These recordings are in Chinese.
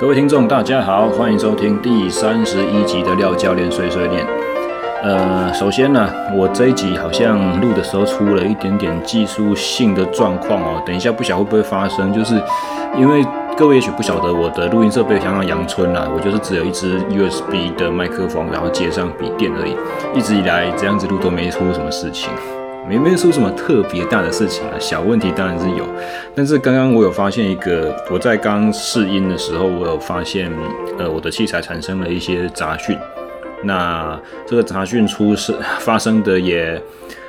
各位听众，大家好，欢迎收听第三十一集的廖教练碎碎念。呃，首先呢，我这一集好像录的时候出了一点点技术性的状况哦，等一下不晓会不会发生，就是因为各位也许不晓得我的录音设备相当阳春啦，我就是只有一支 USB 的麦克风，然后接上笔电而已，一直以来这样子录都没出什么事情。没没出什么特别大的事情啊，小问题当然是有，但是刚刚我有发现一个，我在刚试音的时候，我有发现，呃，我的器材产生了一些杂讯，那这个杂讯出是发生的也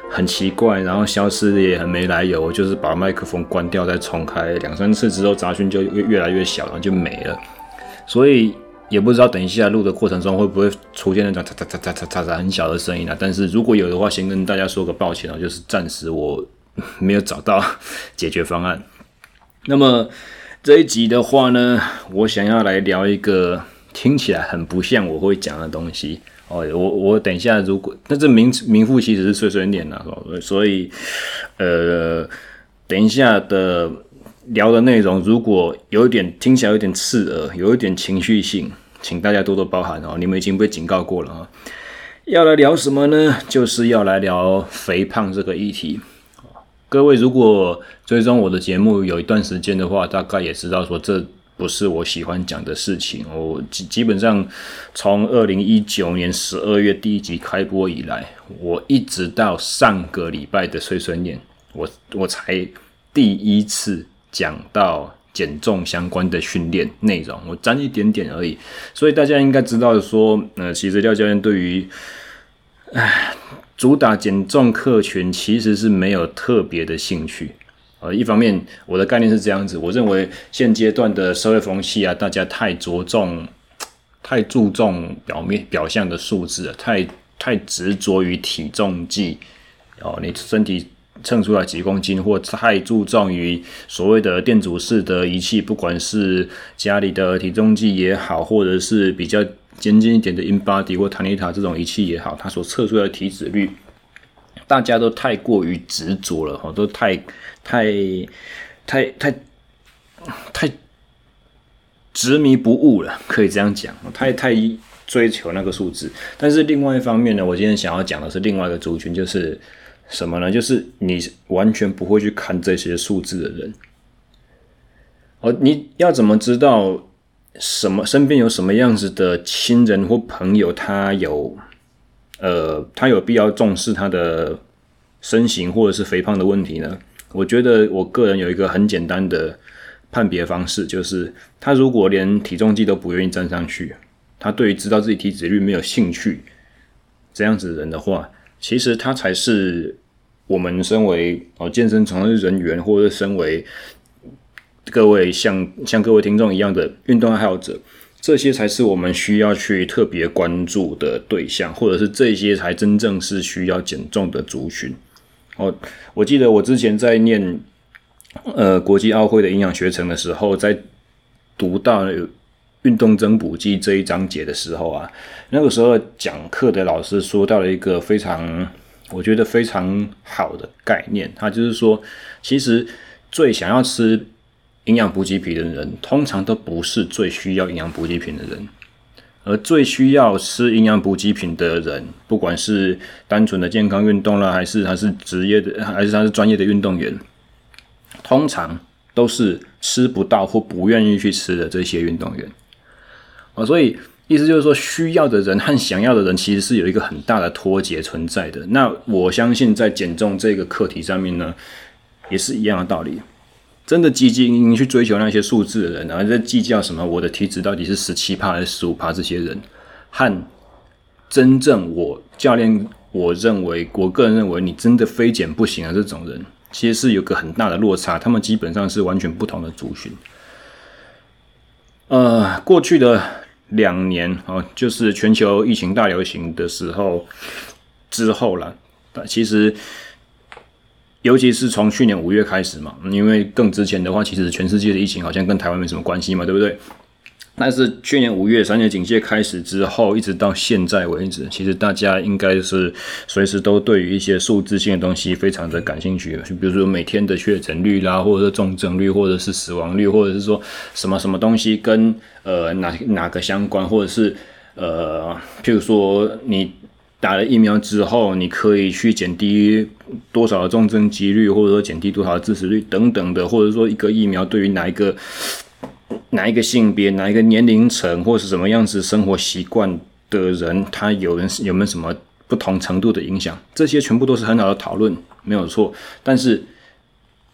很奇怪，然后消失的也很没来由，就是把麦克风关掉再重开两三次之后，杂讯就越越来越小，然后就没了，所以。也不知道等一下录的过程中会不会出现那种嚓嚓嚓嚓嚓嚓嚓很小的声音啊？但是如果有的话，先跟大家说个抱歉啊，就是暂时我没有找到解决方案。那么这一集的话呢，我想要来聊一个听起来很不像我会讲的东西哦。我我等一下如果，那这名名副其实是碎碎念啊，所以呃，等一下的。聊的内容如果有一点听起来有点刺耳，有一点情绪性，请大家多多包涵哦。你们已经被警告过了啊。要来聊什么呢？就是要来聊肥胖这个议题。各位如果追踪我的节目有一段时间的话，大概也知道说这不是我喜欢讲的事情。我基基本上从二零一九年十二月第一集开播以来，我一直到上个礼拜的碎碎念，我我才第一次。讲到减重相关的训练内容，我沾一点点而已，所以大家应该知道说，呃，其实廖教练对于，唉，主打减重客群其实是没有特别的兴趣。呃，一方面我的概念是这样子，我认为现阶段的社会风气啊，大家太着重、太注重表面表象的数字，太太执着于体重计哦，你身体。称出来几公斤，或太注重于所谓的电阻式的仪器，不管是家里的体重计也好，或者是比较先进一点的 InBody 或 Tanita 这种仪器也好，它所测出来的体脂率，大家都太过于执着了，哈，都太太太太太执迷不悟了，可以这样讲，太太追求那个数字。但是另外一方面呢，我今天想要讲的是另外一个族群，就是。什么呢？就是你完全不会去看这些数字的人。哦，你要怎么知道什么身边有什么样子的亲人或朋友，他有呃，他有必要重视他的身形或者是肥胖的问题呢？我觉得我个人有一个很简单的判别方式，就是他如果连体重计都不愿意站上去，他对于知道自己体脂率没有兴趣，这样子的人的话。其实他才是我们身为哦健身从业人员，或者身为各位像像各位听众一样的运动爱好者，这些才是我们需要去特别关注的对象，或者是这些才真正是需要减重的族群。哦，我记得我之前在念呃国际奥会的营养学程的时候，在读到。运动增补剂这一章节的时候啊，那个时候讲课的老师说到了一个非常，我觉得非常好的概念。他就是说，其实最想要吃营养补给品的人，通常都不是最需要营养补给品的人，而最需要吃营养补给品的人，不管是单纯的健康运动啦，还是他是职业的，还是他是专业的运动员，通常都是吃不到或不愿意去吃的这些运动员。所以意思就是说，需要的人和想要的人其实是有一个很大的脱节存在的。那我相信在减重这个课题上面呢，也是一样的道理。真的积极营营去追求那些数字的人，然后在计较什么我的体脂到底是十七趴还是十五趴，这些人和真正我教练我认为，我个人认为你真的非减不行的这种人，其实是有个很大的落差。他们基本上是完全不同的族群。呃，过去的。两年哦，就是全球疫情大流行的时候之后了。其实，尤其是从去年五月开始嘛，因为更之前的话，其实全世界的疫情好像跟台湾没什么关系嘛，对不对？但是去年五月三级警戒开始之后，一直到现在为止，其实大家应该是随时都对于一些数字性的东西非常的感兴趣，就比如说每天的确诊率啦，或者是重症率，或者是死亡率，或者是说什么什么东西跟呃哪哪个相关，或者是呃譬如说你打了疫苗之后，你可以去减低多少的重症几率，或者说减低多少的致死率等等的，或者说一个疫苗对于哪一个。哪一个性别、哪一个年龄层，或是什么样子生活习惯的人，他有人有没有什么不同程度的影响？这些全部都是很好的讨论，没有错。但是，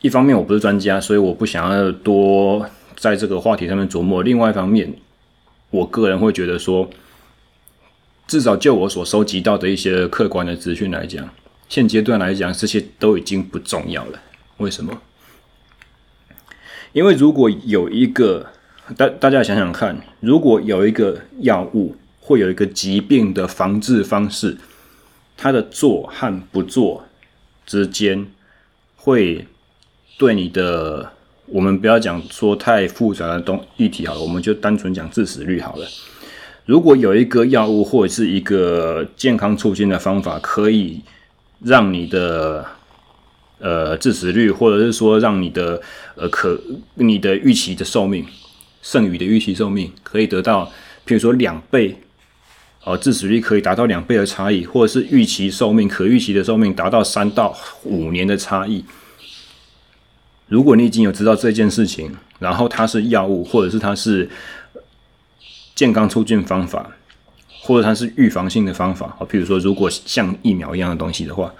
一方面我不是专家，所以我不想要多在这个话题上面琢磨。另外一方面，我个人会觉得说，至少就我所收集到的一些客观的资讯来讲，现阶段来讲，这些都已经不重要了。为什么？因为如果有一个大大家想想看，如果有一个药物，会有一个疾病的防治方式，它的做和不做之间，会对你的，我们不要讲说太复杂的东议题好了，我们就单纯讲致死率好了。如果有一个药物或者是一个健康促进的方法，可以让你的呃致死率，或者是说让你的呃可你的预期的寿命。剩余的预期寿命可以得到，譬如说两倍，哦，致死率可以达到两倍的差异，或者是预期寿命可预期的寿命达到三到五年的差异。如果你已经有知道这件事情，然后它是药物，或者是它是健康促进方法，或者它是预防性的方法，哦，譬如说如果像疫苗一样的东西的话，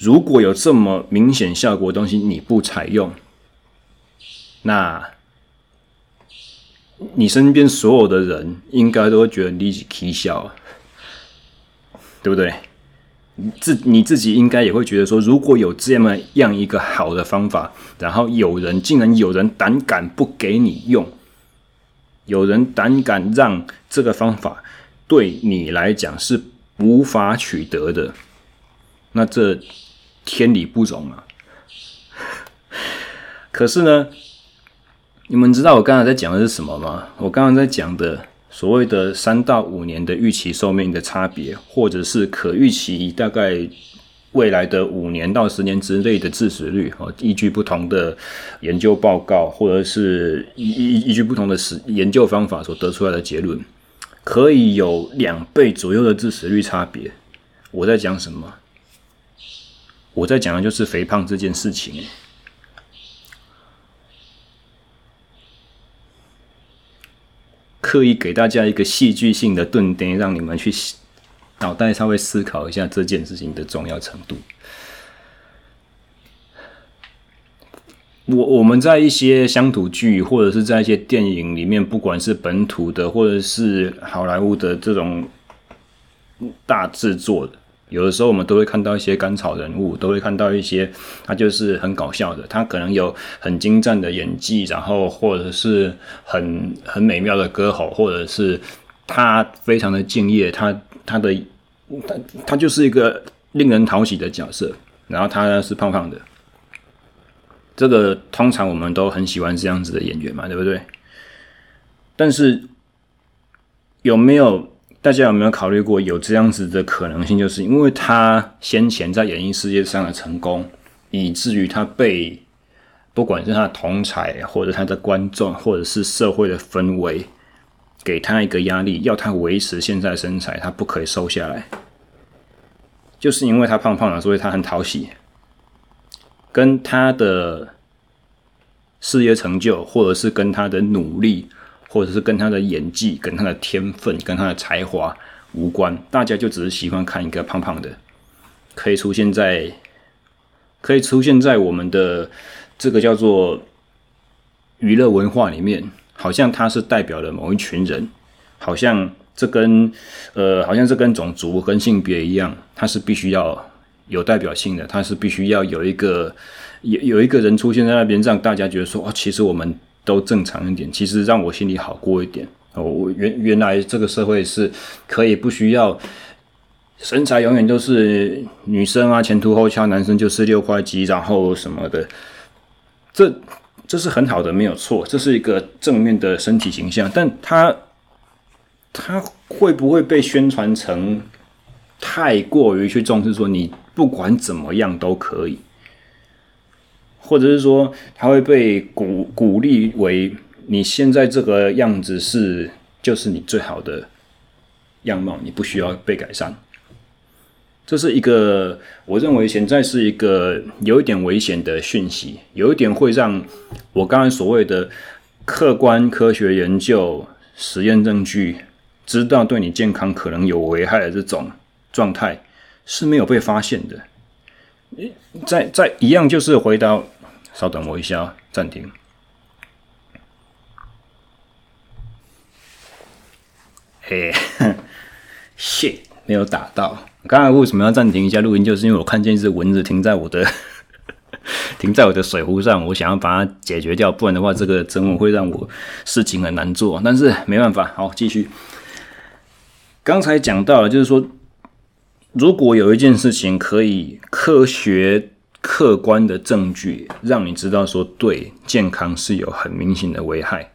如果有这么明显效果的东西你不采用，那。你身边所有的人应该都会觉得你是起笑，对不对？你自你自己应该也会觉得说，如果有这么样一个好的方法，然后有人竟然有人胆敢不给你用，有人胆敢让这个方法对你来讲是无法取得的，那这天理不容啊！可是呢？你们知道我刚才在讲的是什么吗？我刚刚在讲的所谓的三到五年的预期寿命的差别，或者是可预期大概未来的五年到十年之内的致死率，哦，依据不同的研究报告，或者是依依依据不同的实研究方法所得出来的结论，可以有两倍左右的致死率差别。我在讲什么？我在讲的就是肥胖这件事情。刻意给大家一个戏剧性的顿点，让你们去脑袋稍微思考一下这件事情的重要程度。我我们在一些乡土剧，或者是在一些电影里面，不管是本土的，或者是好莱坞的这种大制作的。有的时候我们都会看到一些甘草人物，都会看到一些他就是很搞笑的，他可能有很精湛的演技，然后或者是很很美妙的歌喉，或者是他非常的敬业，他他的他他就是一个令人讨喜的角色，然后他是胖胖的，这个通常我们都很喜欢这样子的演员嘛，对不对？但是有没有？大家有没有考虑过有这样子的可能性？就是因为他先前在演艺事业上的成功，以至于他被不管是他的同才，或者他的观众，或者是社会的氛围，给他一个压力，要他维持现在的身材，他不可以瘦下来。就是因为他胖胖的，所以他很讨喜，跟他的事业成就，或者是跟他的努力。或者是跟他的演技、跟他的天分、跟他的才华无关，大家就只是喜欢看一个胖胖的，可以出现在，可以出现在我们的这个叫做娱乐文化里面，好像他是代表了某一群人，好像这跟呃，好像这跟种族跟性别一样，他是必须要有代表性的，他是必须要有一个有有一个人出现在那边，让大家觉得说，哦，其实我们。都正常一点，其实让我心里好过一点哦。我原原来这个社会是可以不需要身材永远都是女生啊，前凸后翘，男生就是六块肌，然后什么的。这这是很好的，没有错，这是一个正面的身体形象，但他他会不会被宣传成太过于去重视说你不管怎么样都可以，或者是说它会被鼓鼓励为你现在这个样子是就是你最好的样貌，你不需要被改善。这是一个，我认为现在是一个有一点危险的讯息，有一点会让我刚才所谓的客观科学研究、实验证据，知道对你健康可能有危害的这种状态是没有被发现的。在在一样就是回到，稍等我一下，暂停。嘿，shit，没有打到。刚才为什么要暂停一下录音？就是因为我看见一只蚊子停在我的 停在我的水壶上，我想要把它解决掉，不然的话，这个整晚会让我事情很难做。但是没办法，好，继续。刚才讲到了，就是说，如果有一件事情可以科学客观的证据让你知道说对健康是有很明显的危害，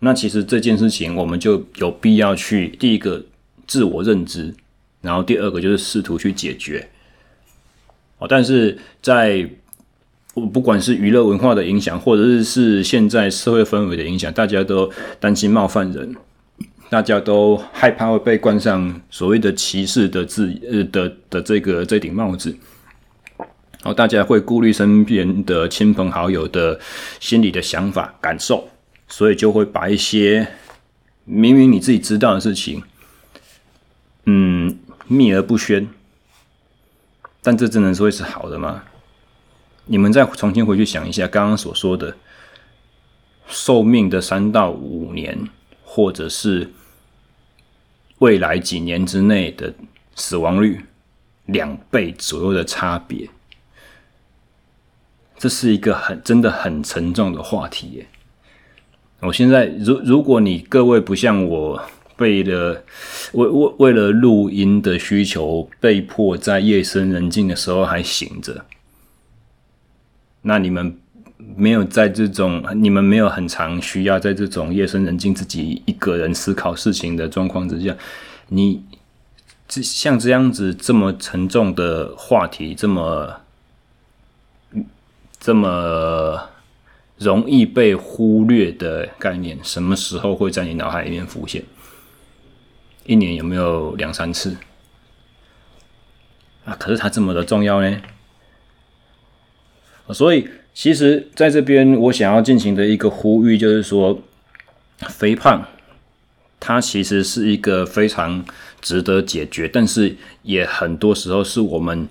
那其实这件事情我们就有必要去第一个自我认知。然后第二个就是试图去解决，哦，但是在不管是娱乐文化的影响，或者是是现在社会氛围的影响，大家都担心冒犯人，大家都害怕会被冠上所谓的歧视的字呃的的这个这顶帽子，然后大家会顾虑身边的亲朋好友的心理的想法感受，所以就会把一些明明你自己知道的事情，嗯。秘而不宣，但这真的是会是好的吗？你们再重新回去想一下刚刚所说的寿命的三到五年，或者是未来几年之内的死亡率两倍左右的差别，这是一个很真的很沉重的话题耶。我现在，如如果你各位不像我。为了为为为了录音的需求，被迫在夜深人静的时候还醒着。那你们没有在这种，你们没有很常需要在这种夜深人静自己一个人思考事情的状况之下，你这像这样子这么沉重的话题，这么这么容易被忽略的概念，什么时候会在你脑海里面浮现？一年有没有两三次啊？可是它这么的重要呢？所以，其实在这边我想要进行的一个呼吁，就是说，肥胖它其实是一个非常值得解决，但是也很多时候是我们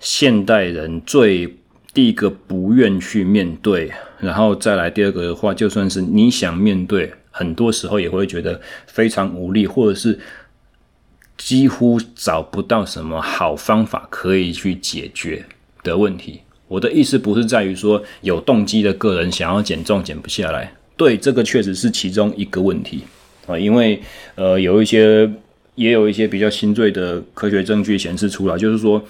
现代人最第一个不愿去面对，然后再来第二个的话，就算是你想面对。很多时候也会觉得非常无力，或者是几乎找不到什么好方法可以去解决的问题。我的意思不是在于说有动机的个人想要减重减不下来，对，这个确实是其中一个问题啊。因为呃，有一些也有一些比较新锐的科学证据显示出来，就是说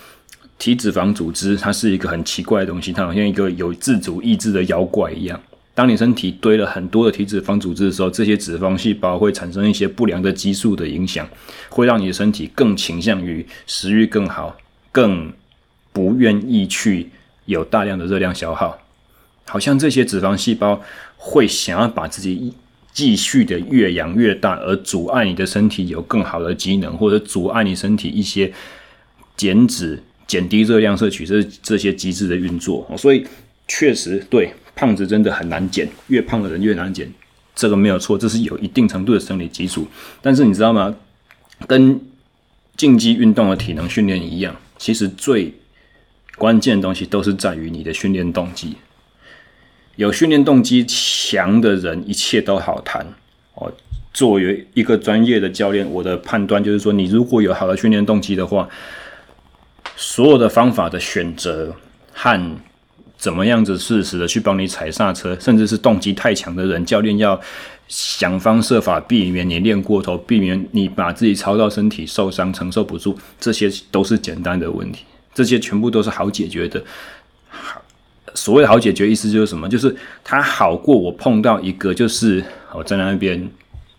体脂肪组织它是一个很奇怪的东西，它好像一个有自主意志的妖怪一样。当你身体堆了很多的体脂肪组织的时候，这些脂肪细胞会产生一些不良的激素的影响，会让你的身体更倾向于食欲更好，更不愿意去有大量的热量消耗。好像这些脂肪细胞会想要把自己继续的越养越大，而阻碍你的身体有更好的机能，或者阻碍你身体一些减脂、减低热量摄取这这些机制的运作。所以确实对。胖子真的很难减，越胖的人越难减，这个没有错，这是有一定程度的生理基础。但是你知道吗？跟竞技运动的体能训练一样，其实最关键的东西都是在于你的训练动机。有训练动机强的人，一切都好谈哦。作为一个专业的教练，我的判断就是说，你如果有好的训练动机的话，所有的方法的选择和怎么样子适时的去帮你踩刹车，甚至是动机太强的人，教练要想方设法避免你练过头，避免你把自己操到身体受伤承受不住，这些都是简单的问题，这些全部都是好解决的。好，所谓好解决意思就是什么？就是他好过我碰到一个，就是我在那边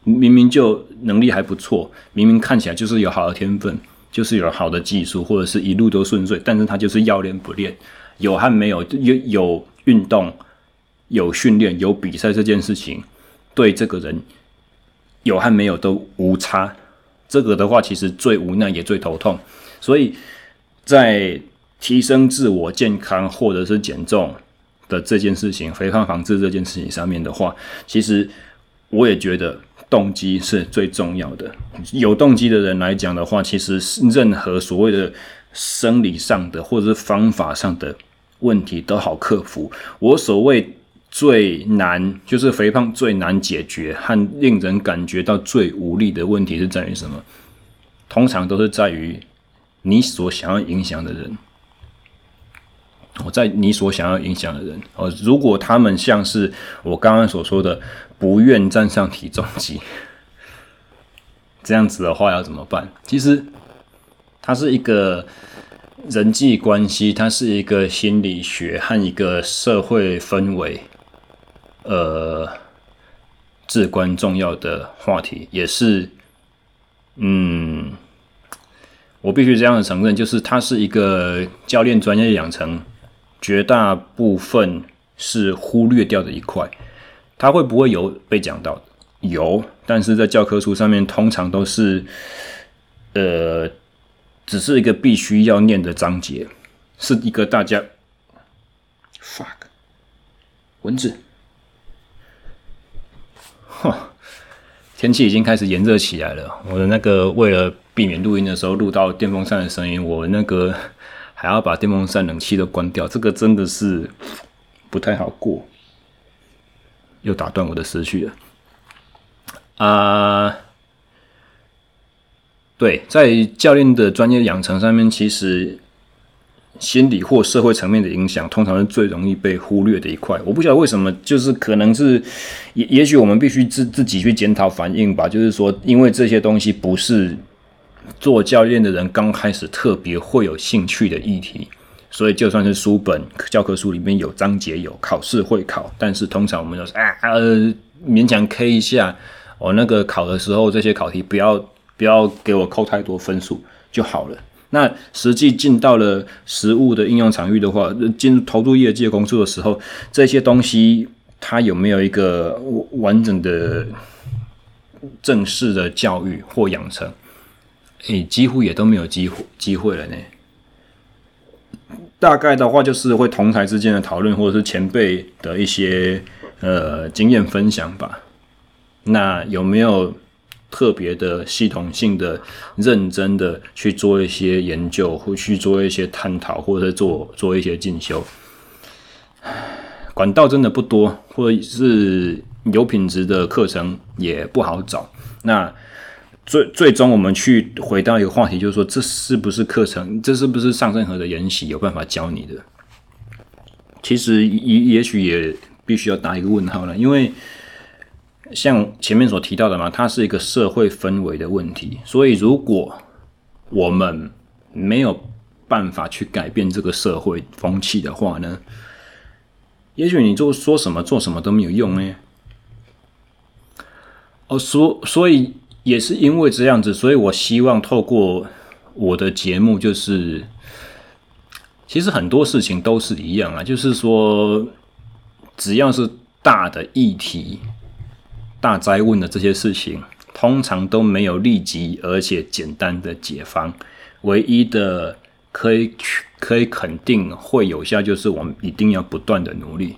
明明就能力还不错，明明看起来就是有好的天分，就是有好的技术，或者是一路都顺遂，但是他就是要练不练，有和没有，有有运动、有训练、有比赛这件事情，对这个人有和没有都无差。这个的话，其实最无奈也最头痛，所以在。提升自我健康或者是减重的这件事情，肥胖防治这件事情上面的话，其实我也觉得动机是最重要的。有动机的人来讲的话，其实任何所谓的生理上的或者是方法上的问题都好克服。我所谓最难，就是肥胖最难解决和令人感觉到最无力的问题是在于什么？通常都是在于你所想要影响的人。我在你所想要影响的人哦，如果他们像是我刚刚所说的，不愿站上体重机，这样子的话要怎么办？其实它是一个人际关系，它是一个心理学和一个社会氛围，呃，至关重要的话题，也是，嗯，我必须这样的承认，就是它是一个教练专业养成。绝大部分是忽略掉的一块，它会不会有被讲到？有，但是在教科书上面通常都是，呃，只是一个必须要念的章节，是一个大家，fuck，蚊子，哼，天气已经开始炎热起来了，我的那个为了避免录音的时候录到电风扇的声音，我那个。还要把电风扇冷气都关掉，这个真的是不太好过。又打断我的思绪了。啊、对，在教练的专业养成上面，其实心理或社会层面的影响，通常是最容易被忽略的一块。我不晓得为什么，就是可能是也也许我们必须自自己去检讨反应吧。就是说，因为这些东西不是。做教练的人刚开始特别会有兴趣的议题，所以就算是书本教科书里面有章节有考试会考，但是通常我们都是啊呃勉强 K 一下，我、哦、那个考的时候这些考题不要不要给我扣太多分数就好了。那实际进到了实物的应用场域的话，进入投入业界工作的时候，这些东西它有没有一个完整的正式的教育或养成？诶、几乎也都没有机会机会了呢。大概的话，就是会同台之间的讨论，或者是前辈的一些呃经验分享吧。那有没有特别的系统性的、认真的去做一些研究，或去做一些探讨，或者做做一些进修？管道真的不多，或者是有品质的课程也不好找。那。最最终，我们去回到一个话题，就是说，这是不是课程？这是不是上任何的研习有办法教你的？其实也也许也必须要打一个问号了，因为像前面所提到的嘛，它是一个社会氛围的问题。所以，如果我们没有办法去改变这个社会风气的话呢，也许你就说什么做什么都没有用呢。哦，所所以。也是因为这样子，所以我希望透过我的节目，就是其实很多事情都是一样啊，就是说，只要是大的议题、大灾问的这些事情，通常都没有立即而且简单的解方。唯一的可以可以肯定会有效，就是我们一定要不断的努力。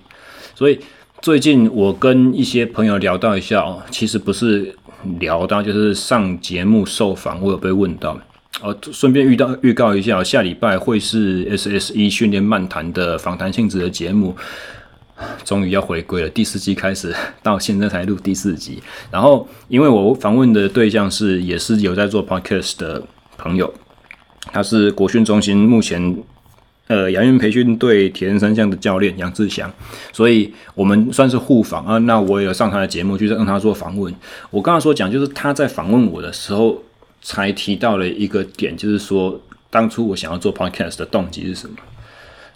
所以最近我跟一些朋友聊到一下哦，其实不是。聊到就是上节目受访，我有被问到哦。顺便预到预告一下，下礼拜会是 SSE 训练漫谈的访谈性质的节目，终于要回归了。第四季开始到现在才录第四集，然后因为我访问的对象是也是有在做 podcast 的朋友，他是国训中心目前。呃，杨运培训队铁人三项的教练杨志祥，所以我们算是互访啊。那我也有上他的节目，去让他做访问。我刚刚所讲，就是他在访问我的时候，才提到了一个点，就是说当初我想要做 podcast 的动机是什么。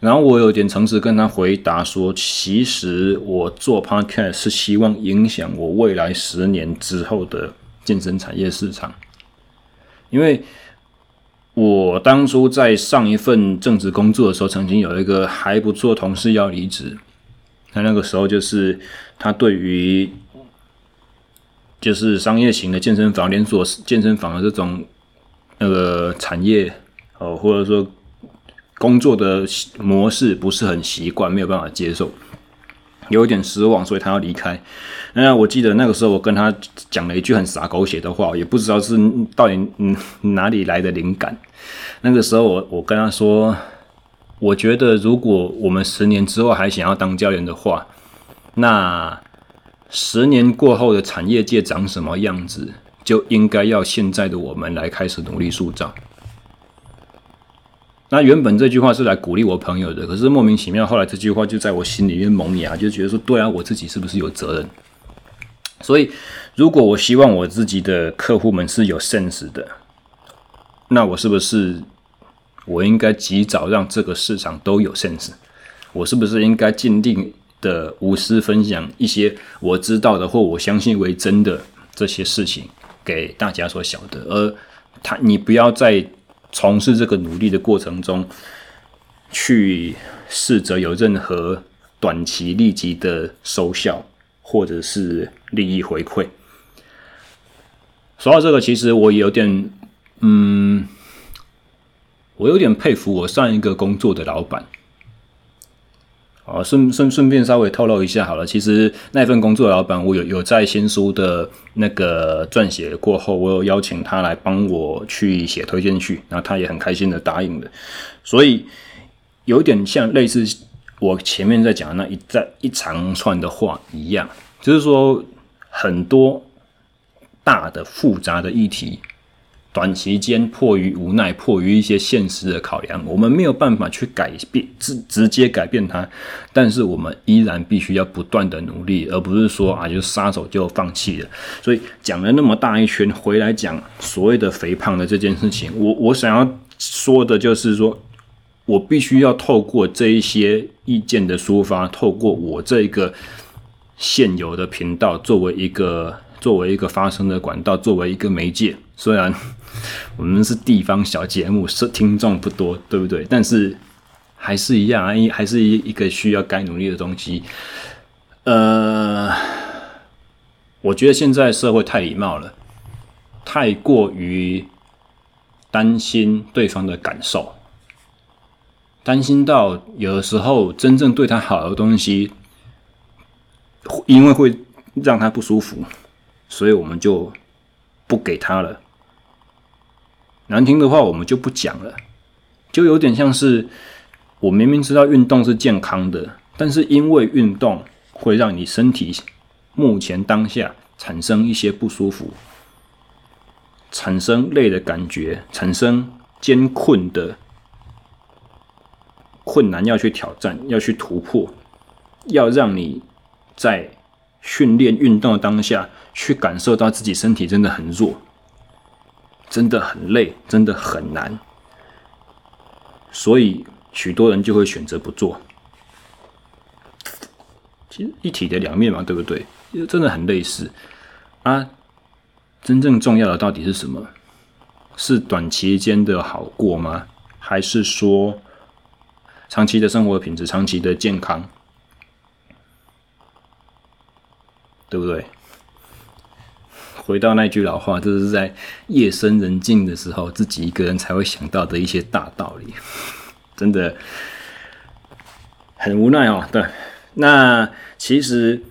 然后我有点诚实跟他回答说，其实我做 podcast 是希望影响我未来十年之后的健身产业市场，因为我当初在上一份正职工作的时候，曾经有一个还不错同事要离职，他那个时候就是他对于就是商业型的健身房、连锁健身房的这种那个产业哦，或者说。工作的模式不是很习惯，没有办法接受，有一点失望，所以他要离开。那我记得那个时候，我跟他讲了一句很洒狗血的话，也不知道是到底嗯哪里来的灵感。那个时候，我我跟他说，我觉得如果我们十年之后还想要当教练的话，那十年过后的产业界长什么样子，就应该要现在的我们来开始努力塑造。那原本这句话是来鼓励我朋友的，可是莫名其妙，后来这句话就在我心里面萌芽，就觉得说，对啊，我自己是不是有责任？所以，如果我希望我自己的客户们是有 sense 的，那我是不是我应该及早让这个市场都有 sense？我是不是应该尽力的无私分享一些我知道的或我相信为真的这些事情给大家所晓得？而他，你不要再。从事这个努力的过程中，去试着有任何短期立即的收效，或者是利益回馈。说到这个，其实我有点，嗯，我有点佩服我上一个工作的老板。哦，顺顺顺便稍微透露一下好了，其实那份工作老板，我有有在新书的那个撰写过后，我有邀请他来帮我去写推荐序，然后他也很开心的答应了，所以有点像类似我前面在讲的那一在一长串的话一样，就是说很多大的复杂的议题。短期间迫于无奈，迫于一些现实的考量，我们没有办法去改变直直接改变它，但是我们依然必须要不断的努力，而不是说啊就撒手就放弃了。所以讲了那么大一圈，回来讲所谓的肥胖的这件事情，我我想要说的就是说，我必须要透过这一些意见的抒发，透过我这个现有的频道作为一个作为一个发声的管道，作为一个媒介，虽然。我们是地方小节目，是听众不多，对不对？但是还是一样啊，还是一一个需要该努力的东西。呃，我觉得现在社会太礼貌了，太过于担心对方的感受，担心到有的时候真正对他好的东西，因为会让他不舒服，所以我们就不给他了。难听的话我们就不讲了，就有点像是我明明知道运动是健康的，但是因为运动会让你身体目前当下产生一些不舒服，产生累的感觉，产生艰困的困难要去挑战，要去突破，要让你在训练运动的当下去感受到自己身体真的很弱。真的很累，真的很难，所以许多人就会选择不做。其实一体的两面嘛，对不对？真的很类似啊。真正重要的到底是什么？是短期间的好过吗？还是说长期的生活品质、长期的健康？对不对？回到那句老话，这是在夜深人静的时候，自己一个人才会想到的一些大道理，真的很无奈哦。对，那其实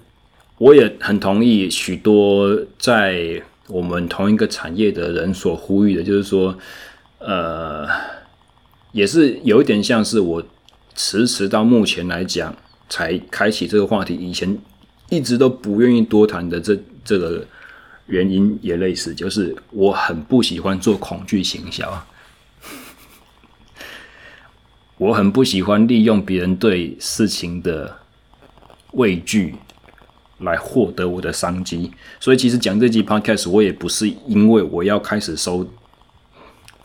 我也很同意许多在我们同一个产业的人所呼吁的，就是说，呃，也是有一点像是我迟迟到目前来讲才开启这个话题，以前一直都不愿意多谈的这这个。原因也类似，就是我很不喜欢做恐惧行销，我很不喜欢利用别人对事情的畏惧来获得我的商机。所以，其实讲这集 Podcast，我也不是因为我要开始收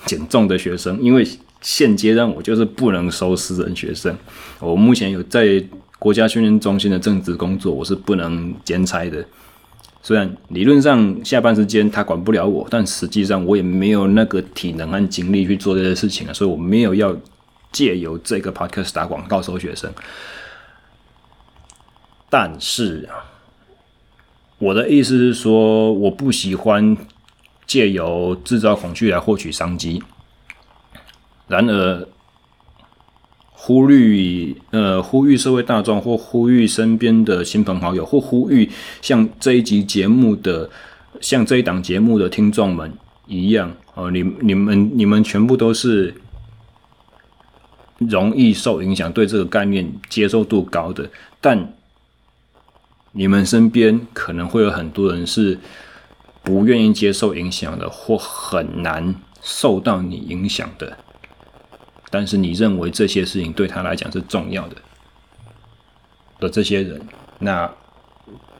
减重的学生，因为现阶段我就是不能收私人学生。我目前有在国家训练中心的正职工作，我是不能兼差的。虽然理论上下班时间他管不了我，但实际上我也没有那个体能和精力去做这些事情啊，所以我没有要借由这个 podcast 打广告收学生。但是我的意思是说，我不喜欢借由制造恐惧来获取商机。然而，呼吁呃，呼吁社会大众，或呼吁身边的亲朋好友，或呼吁像这一集节目的，像这一档节目的听众们一样，哦，你你们你们全部都是容易受影响，对这个概念接受度高的，但你们身边可能会有很多人是不愿意接受影响的，或很难受到你影响的。但是你认为这些事情对他来讲是重要的的这些人，那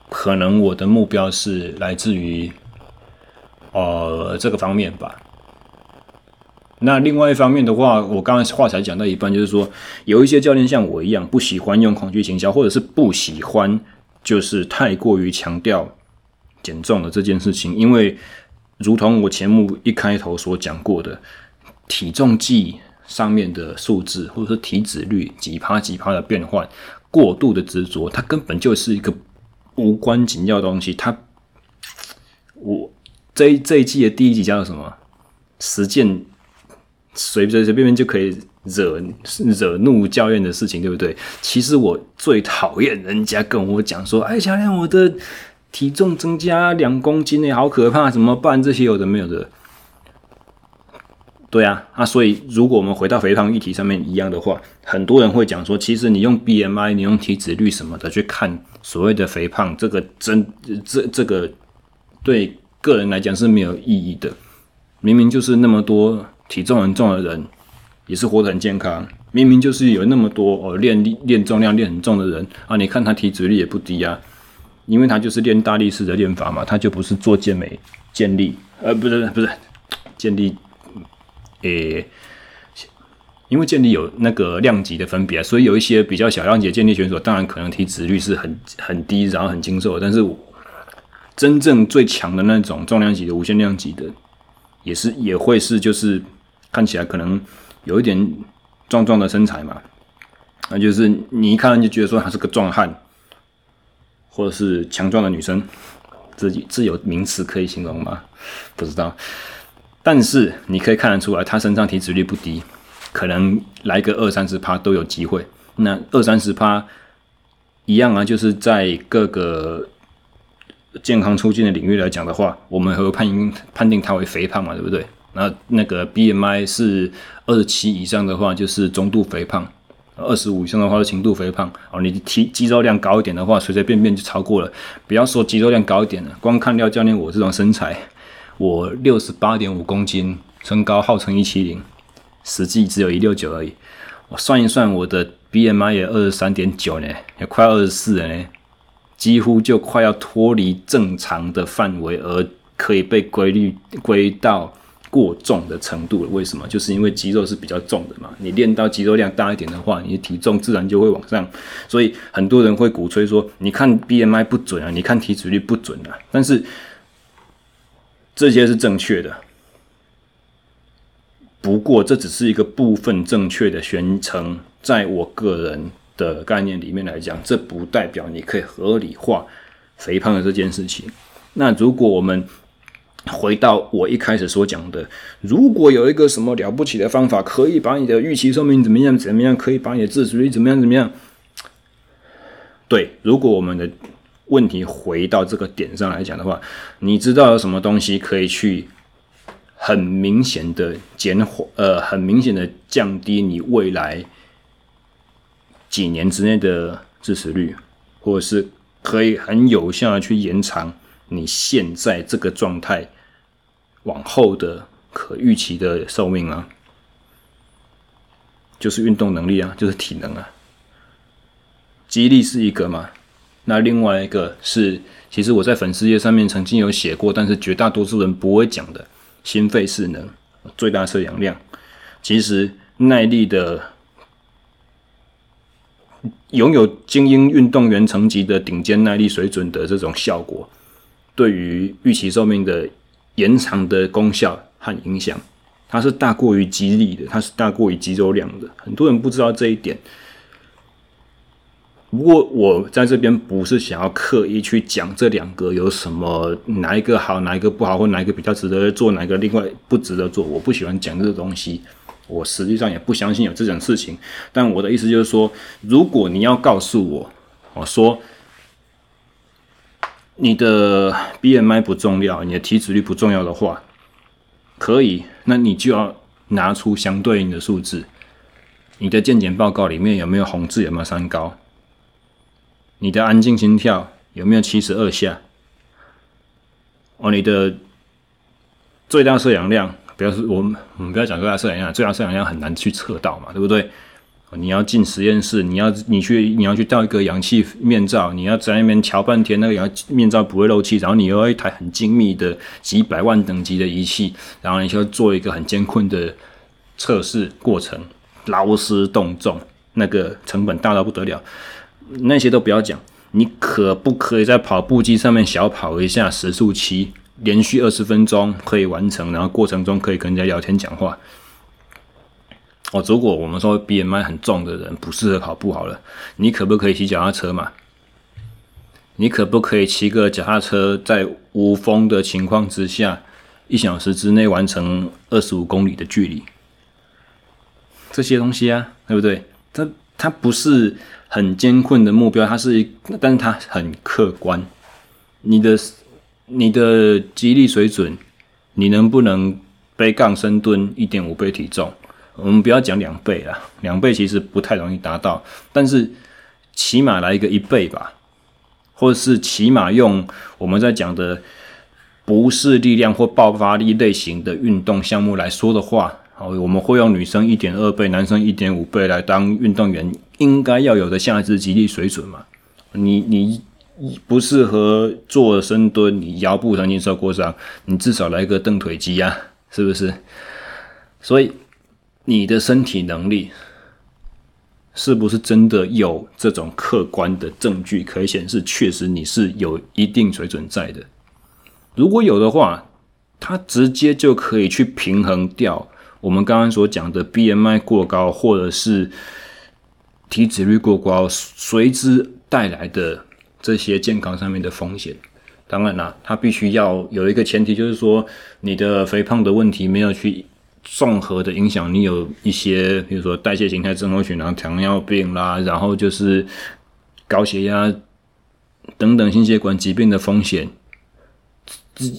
可能我的目标是来自于呃这个方面吧。那另外一方面的话，我刚才话才讲到一半，就是说有一些教练像我一样不喜欢用恐惧行销，或者是不喜欢就是太过于强调减重的这件事情，因为如同我节目一开头所讲过的，体重计。上面的数字，或者是体脂率几趴几趴的变换，过度的执着，它根本就是一个无关紧要的东西。它，我这这一季的第一集叫做什么？实践随随随便便就可以惹惹怒教练的事情，对不对？其实我最讨厌人家跟我讲说：“哎，教练，我的体重增加两公斤呢，好可怕，怎么办？”这些有的没有的。对啊，啊，所以如果我们回到肥胖议题上面一样的话，很多人会讲说，其实你用 BMI，你用体脂率什么的去看所谓的肥胖，这个真这这个对个人来讲是没有意义的。明明就是那么多体重很重的人，也是活得很健康。明明就是有那么多哦练练重量练很重的人啊，你看他体脂率也不低啊，因为他就是练大力士的练法嘛，他就不是做健美健力，呃，不是不是健力。诶、因为建立有那个量级的分别，所以有一些比较小量级的建立选手，当然可能体脂率是很很低，然后很精瘦。但是真正最强的那种重量级的无限量级的，也是也会是就是看起来可能有一点壮壮的身材嘛，那就是你一看就觉得说他是个壮汉，或者是强壮的女生，自己自有名词可以形容吗？不知道。但是你可以看得出来，他身上体脂率不低，可能来个二三十趴都有机会。那二三十趴一样啊，就是在各个健康促进的领域来讲的话，我们会判判定他为肥胖嘛，对不对？那那个 BMI 是二十七以上的话，就是中度肥胖；二十五以上的话是轻度肥胖。哦，你体肌肉量高一点的话，随随便便就超过了。不要说肌肉量高一点了，光看廖教练我这种身材。我六十八点五公斤，身高号称一七零，实际只有一六九而已。我算一算，我的 BMI 也二十三点九呢，也快二十四了呢，几乎就快要脱离正常的范围，而可以被归类归到过重的程度了。为什么？就是因为肌肉是比较重的嘛。你练到肌肉量大一点的话，你的体重自然就会往上。所以很多人会鼓吹说，你看 BMI 不准啊，你看体脂率不准啊。但是这些是正确的，不过这只是一个部分正确的宣称。在我个人的概念里面来讲，这不代表你可以合理化肥胖的这件事情。那如果我们回到我一开始所讲的，如果有一个什么了不起的方法，可以把你的预期寿命怎么样怎么样，可以把你的自制力怎么样怎么样？对，如果我们的。问题回到这个点上来讲的话，你知道有什么东西可以去很明显的减缓，呃，很明显的降低你未来几年之内的支持率，或者是可以很有效的去延长你现在这个状态往后的可预期的寿命啊？就是运动能力啊，就是体能啊，肌力是一个嘛。那另外一个是，其实我在粉丝页上面曾经有写过，但是绝大多数人不会讲的心肺适能、最大摄氧量。其实耐力的，拥有精英运动员层级的顶尖耐力水准的这种效果，对于预期寿命的延长的功效和影响，它是大过于肌力的，它是大过于肌肉量的。很多人不知道这一点。不过我在这边不是想要刻意去讲这两个有什么哪一个好，哪一个不好，或哪一个比较值得做，哪一个另外不值得做。我不喜欢讲这个东西，我实际上也不相信有这种事情。但我的意思就是说，如果你要告诉我，我说你的 BMI 不重要，你的体脂率不重要的话，可以，那你就要拿出相对应的数字。你的健检报告里面有没有红字？有没有三高？你的安静心跳有没有七十二下？哦，你的最大摄氧量，不要说我们，我们不要讲最大摄氧量，最大摄氧量很难去测到嘛，对不对？你要进实验室，你要你去你要去戴一个氧气面罩，你要在那边调半天，那个氧气面罩不会漏气，然后你又要一台很精密的几百万等级的仪器，然后你就做一个很艰困的测试过程，劳师动众，那个成本大到不得了。那些都不要讲，你可不可以在跑步机上面小跑一下时速七，连续二十分钟可以完成，然后过程中可以跟人家聊天讲话？哦，如果我们说 BMI 很重的人不适合跑步好了，你可不可以骑脚踏车嘛？你可不可以骑个脚踏车在无风的情况之下，一小时之内完成二十五公里的距离？这些东西啊，对不对？它它不是。很艰困的目标，它是，但是它很客观。你的你的激励水准，你能不能背杠深蹲一点五倍体重？我们不要讲两倍啦，两倍其实不太容易达到，但是起码来一个一倍吧，或者是起码用我们在讲的不是力量或爆发力类型的运动项目来说的话。好，我们会用女生一点二倍、男生一点五倍来当运动员应该要有的下肢肌力水准嘛？你你不适合做深蹲，你腰部神经受过伤，你至少来个蹬腿机啊，是不是？所以你的身体能力是不是真的有这种客观的证据可以显示，确实你是有一定水准在的？如果有的话，它直接就可以去平衡掉。我们刚刚所讲的 BMI 过高，或者是体脂率过高，随之带来的这些健康上面的风险。当然啦，它必须要有一个前提，就是说你的肥胖的问题没有去综合的影响你有一些，比如说代谢形态症候群啊、糖尿病啦，然后就是高血压等等心血管疾病的风险。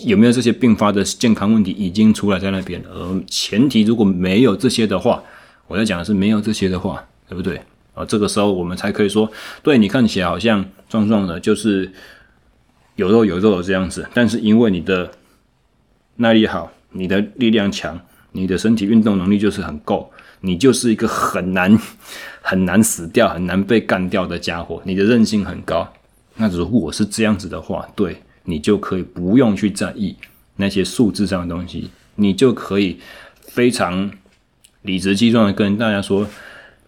有没有这些并发的健康问题已经出来在那边？而前提如果没有这些的话，我要讲的是没有这些的话，对不对？啊，这个时候我们才可以说，对你看起来好像壮壮的，就是有肉有肉的这样子。但是因为你的耐力好，你的力量强，你的身体运动能力就是很够，你就是一个很难很难死掉、很难被干掉的家伙。你的韧性很高。那如果是这样子的话，对。你就可以不用去在意那些数字上的东西，你就可以非常理直气壮的跟大家说，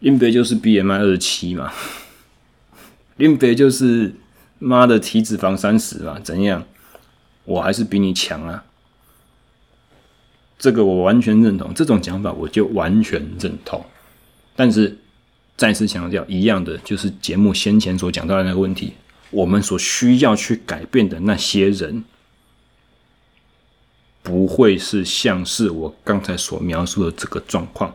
林北就是 BMI 二十七嘛，林北就是妈的体脂肪三十嘛，怎样？我还是比你强啊！这个我完全认同，这种讲法我就完全认同。但是再次强调，一样的就是节目先前所讲到的那个问题。我们所需要去改变的那些人，不会是像是我刚才所描述的这个状况。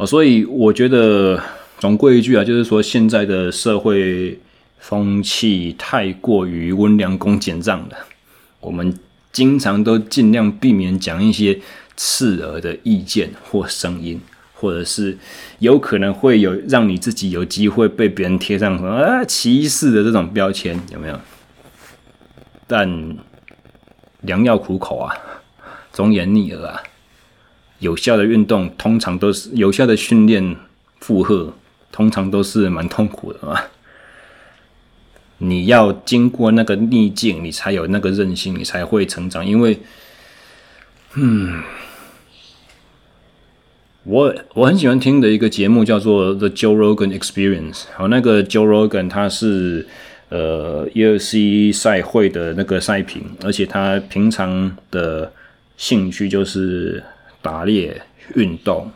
哦，所以我觉得总归一句啊，就是说现在的社会风气太过于温良恭俭让了。我们经常都尽量避免讲一些刺耳的意见或声音。或者是有可能会有让你自己有机会被别人贴上什么啊歧视的这种标签，有没有？但良药苦口啊，忠言逆耳啊。有效的运动通常都是有效的训练负荷，通常都是蛮痛苦的嘛。你要经过那个逆境，你才有那个韧性，你才会成长。因为，嗯。我我很喜欢听的一个节目叫做 The Joe Rogan Experience。好，那个 Joe Rogan 他是呃 UFC 赛会的那个赛评，而且他平常的兴趣就是打猎、运动、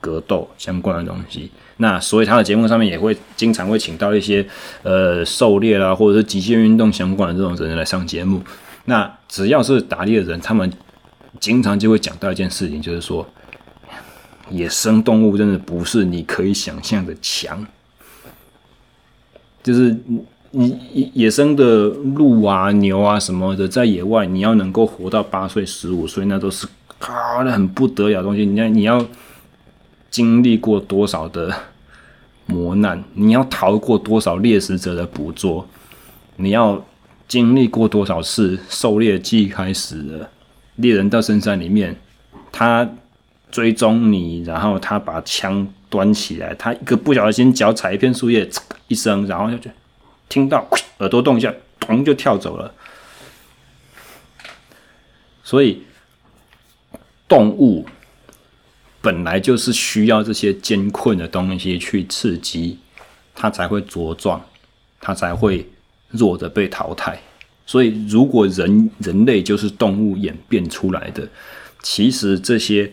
格斗相关的东西。那所以他的节目上面也会经常会请到一些呃狩猎啦，或者是极限运动相关的这种人来上节目。那只要是打猎的人，他们经常就会讲到一件事情，就是说。野生动物真的不是你可以想象的强，就是你你野生的鹿啊、牛啊什么的，在野外你要能够活到八岁、十五岁，那都是啊，那很不得了的东西。你要你要经历过多少的磨难，你要逃过多少猎食者的捕捉，你要经历过多少次狩猎季开始了，猎人到深山里面，他。追踪你，然后他把枪端起来，他一个不小心脚踩一片树叶，一声，然后就听到耳朵动一下，咚就跳走了。所以动物本来就是需要这些艰困的东西去刺激，它才会茁壮，它才会弱的被淘汰。所以如果人人类就是动物演变出来的，其实这些。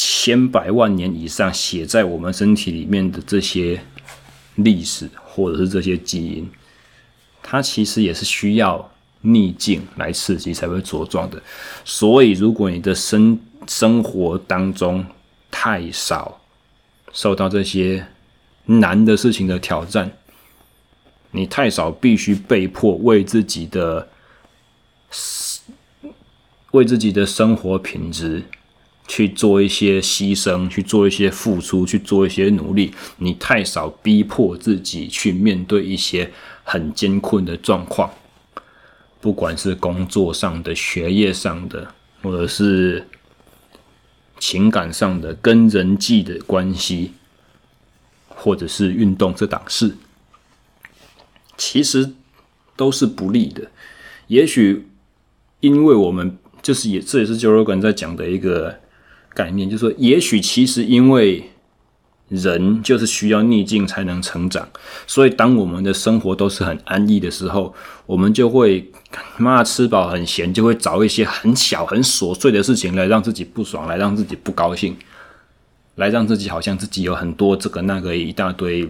千百万年以上写在我们身体里面的这些历史，或者是这些基因，它其实也是需要逆境来刺激才会茁壮的。所以，如果你的生生活当中太少受到这些难的事情的挑战，你太少必须被迫为自己的为自己的生活品质。去做一些牺牲，去做一些付出，去做一些努力。你太少逼迫自己去面对一些很艰困的状况，不管是工作上的、学业上的，或者是情感上的、跟人际的关系，或者是运动这档事，其实都是不利的。也许因为我们就是也这也是 Joe Rogan 在讲的一个。概念就是说，也许其实因为人就是需要逆境才能成长，所以当我们的生活都是很安逸的时候，我们就会妈吃饱很闲，就会找一些很小很琐碎的事情来让自己不爽，来让自己不高兴，来让自己好像自己有很多这个那个一大堆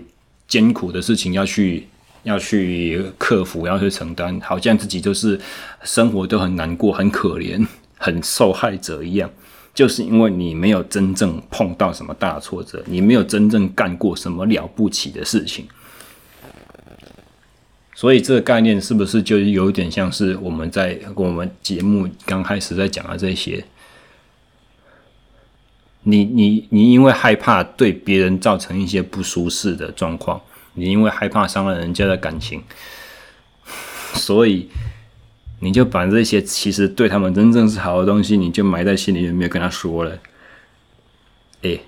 艰苦的事情要去要去克服，要去承担，好像自己就是生活都很难过、很可怜、很受害者一样。就是因为你没有真正碰到什么大挫折，你没有真正干过什么了不起的事情，所以这个概念是不是就有点像是我们在我们节目刚开始在讲的这些？你你你因为害怕对别人造成一些不舒适的状况，你因为害怕伤了人家的感情，所以。你就把这些其实对他们真正是好的东西，你就埋在心里面，没有跟他说了。哎，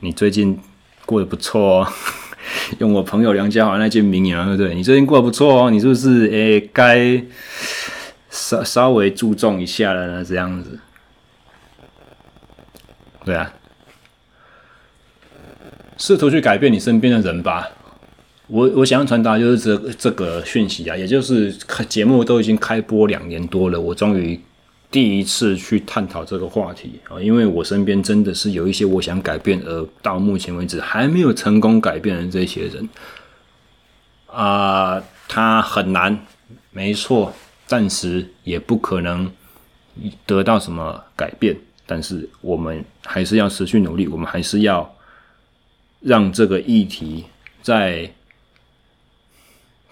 你最近过得不错哦，用我朋友梁家华那句名言，对不对？你最近过得不错哦，你是不是哎该稍稍微注重一下了呢？这样子，对啊，试图去改变你身边的人吧。我我想要传达就是这这个讯息啊，也就是节目都已经开播两年多了，我终于第一次去探讨这个话题啊，因为我身边真的是有一些我想改变，而到目前为止还没有成功改变的这些人啊，他很难，没错，暂时也不可能得到什么改变，但是我们还是要持续努力，我们还是要让这个议题在。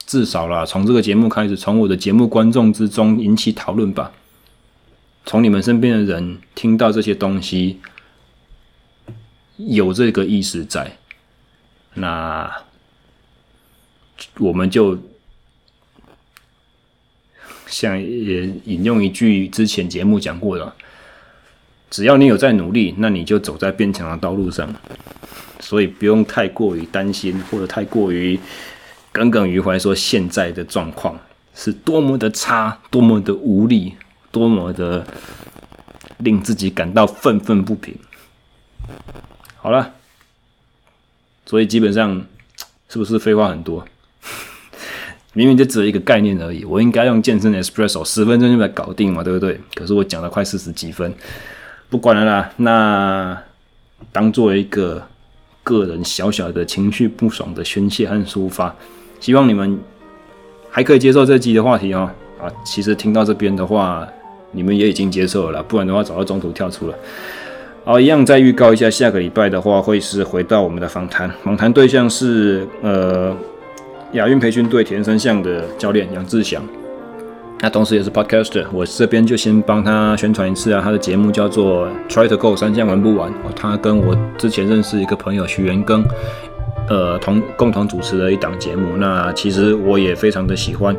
至少啦，从这个节目开始，从我的节目观众之中引起讨论吧。从你们身边的人听到这些东西，有这个意识在，那我们就像也引用一句之前节目讲过的：只要你有在努力，那你就走在变强的道路上。所以不用太过于担心，或者太过于。耿耿于怀，说现在的状况是多么的差，多么的无力，多么的令自己感到愤愤不平。好了，所以基本上是不是废话很多？明明就只有一个概念而已，我应该用健身 Espresso 十分钟就把它搞定嘛，对不对？可是我讲了快四十几分，不管了啦，那当做一个个人小小的情绪不爽的宣泄和抒发，希望你们还可以接受这集的话题哦。啊，其实听到这边的话，你们也已经接受了，不然的话早就中途跳出了。好，一样再预告一下，下个礼拜的话会是回到我们的访谈，访谈对象是呃亚运培训队铁人三项的教练杨志祥，那同时也是 podcaster，我这边就先帮他宣传一次啊，他的节目叫做 Try to Go 三项玩不完，他跟我之前认识一个朋友许元庚，呃同共同主持了一档节目，那其实我也非常的喜欢，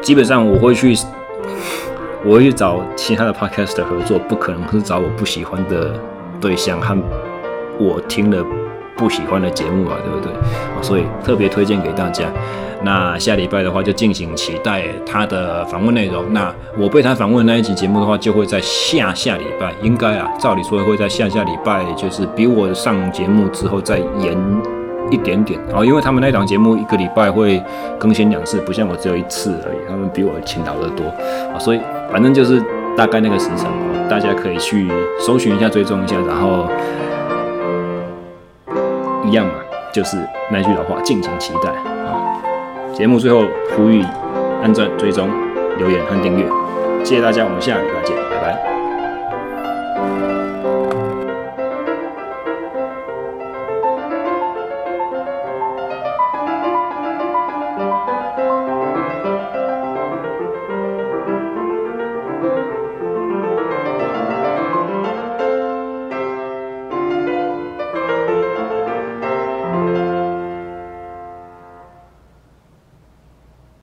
基本上我会去。我会去找其他的 podcast 合作，不可能是找我不喜欢的对象和我听了不喜欢的节目啊，对不对？所以特别推荐给大家。那下礼拜的话，就敬请期待他的访问内容。那我被他访问的那一集节目的话，就会在下下礼拜，应该啊，照理说会在下下礼拜，就是比我上节目之后再延一点点啊，因为他们那档节目一个礼拜会更新两次，不像我只有一次而已，他们比我勤劳得多啊，所以。反正就是大概那个时辰，大家可以去搜寻一下、追踪一下，然后一样嘛，就是那句老话，敬请期待啊！节目最后呼吁按赞、追踪、留言和订阅，谢谢大家，我们下礼拜见，拜拜。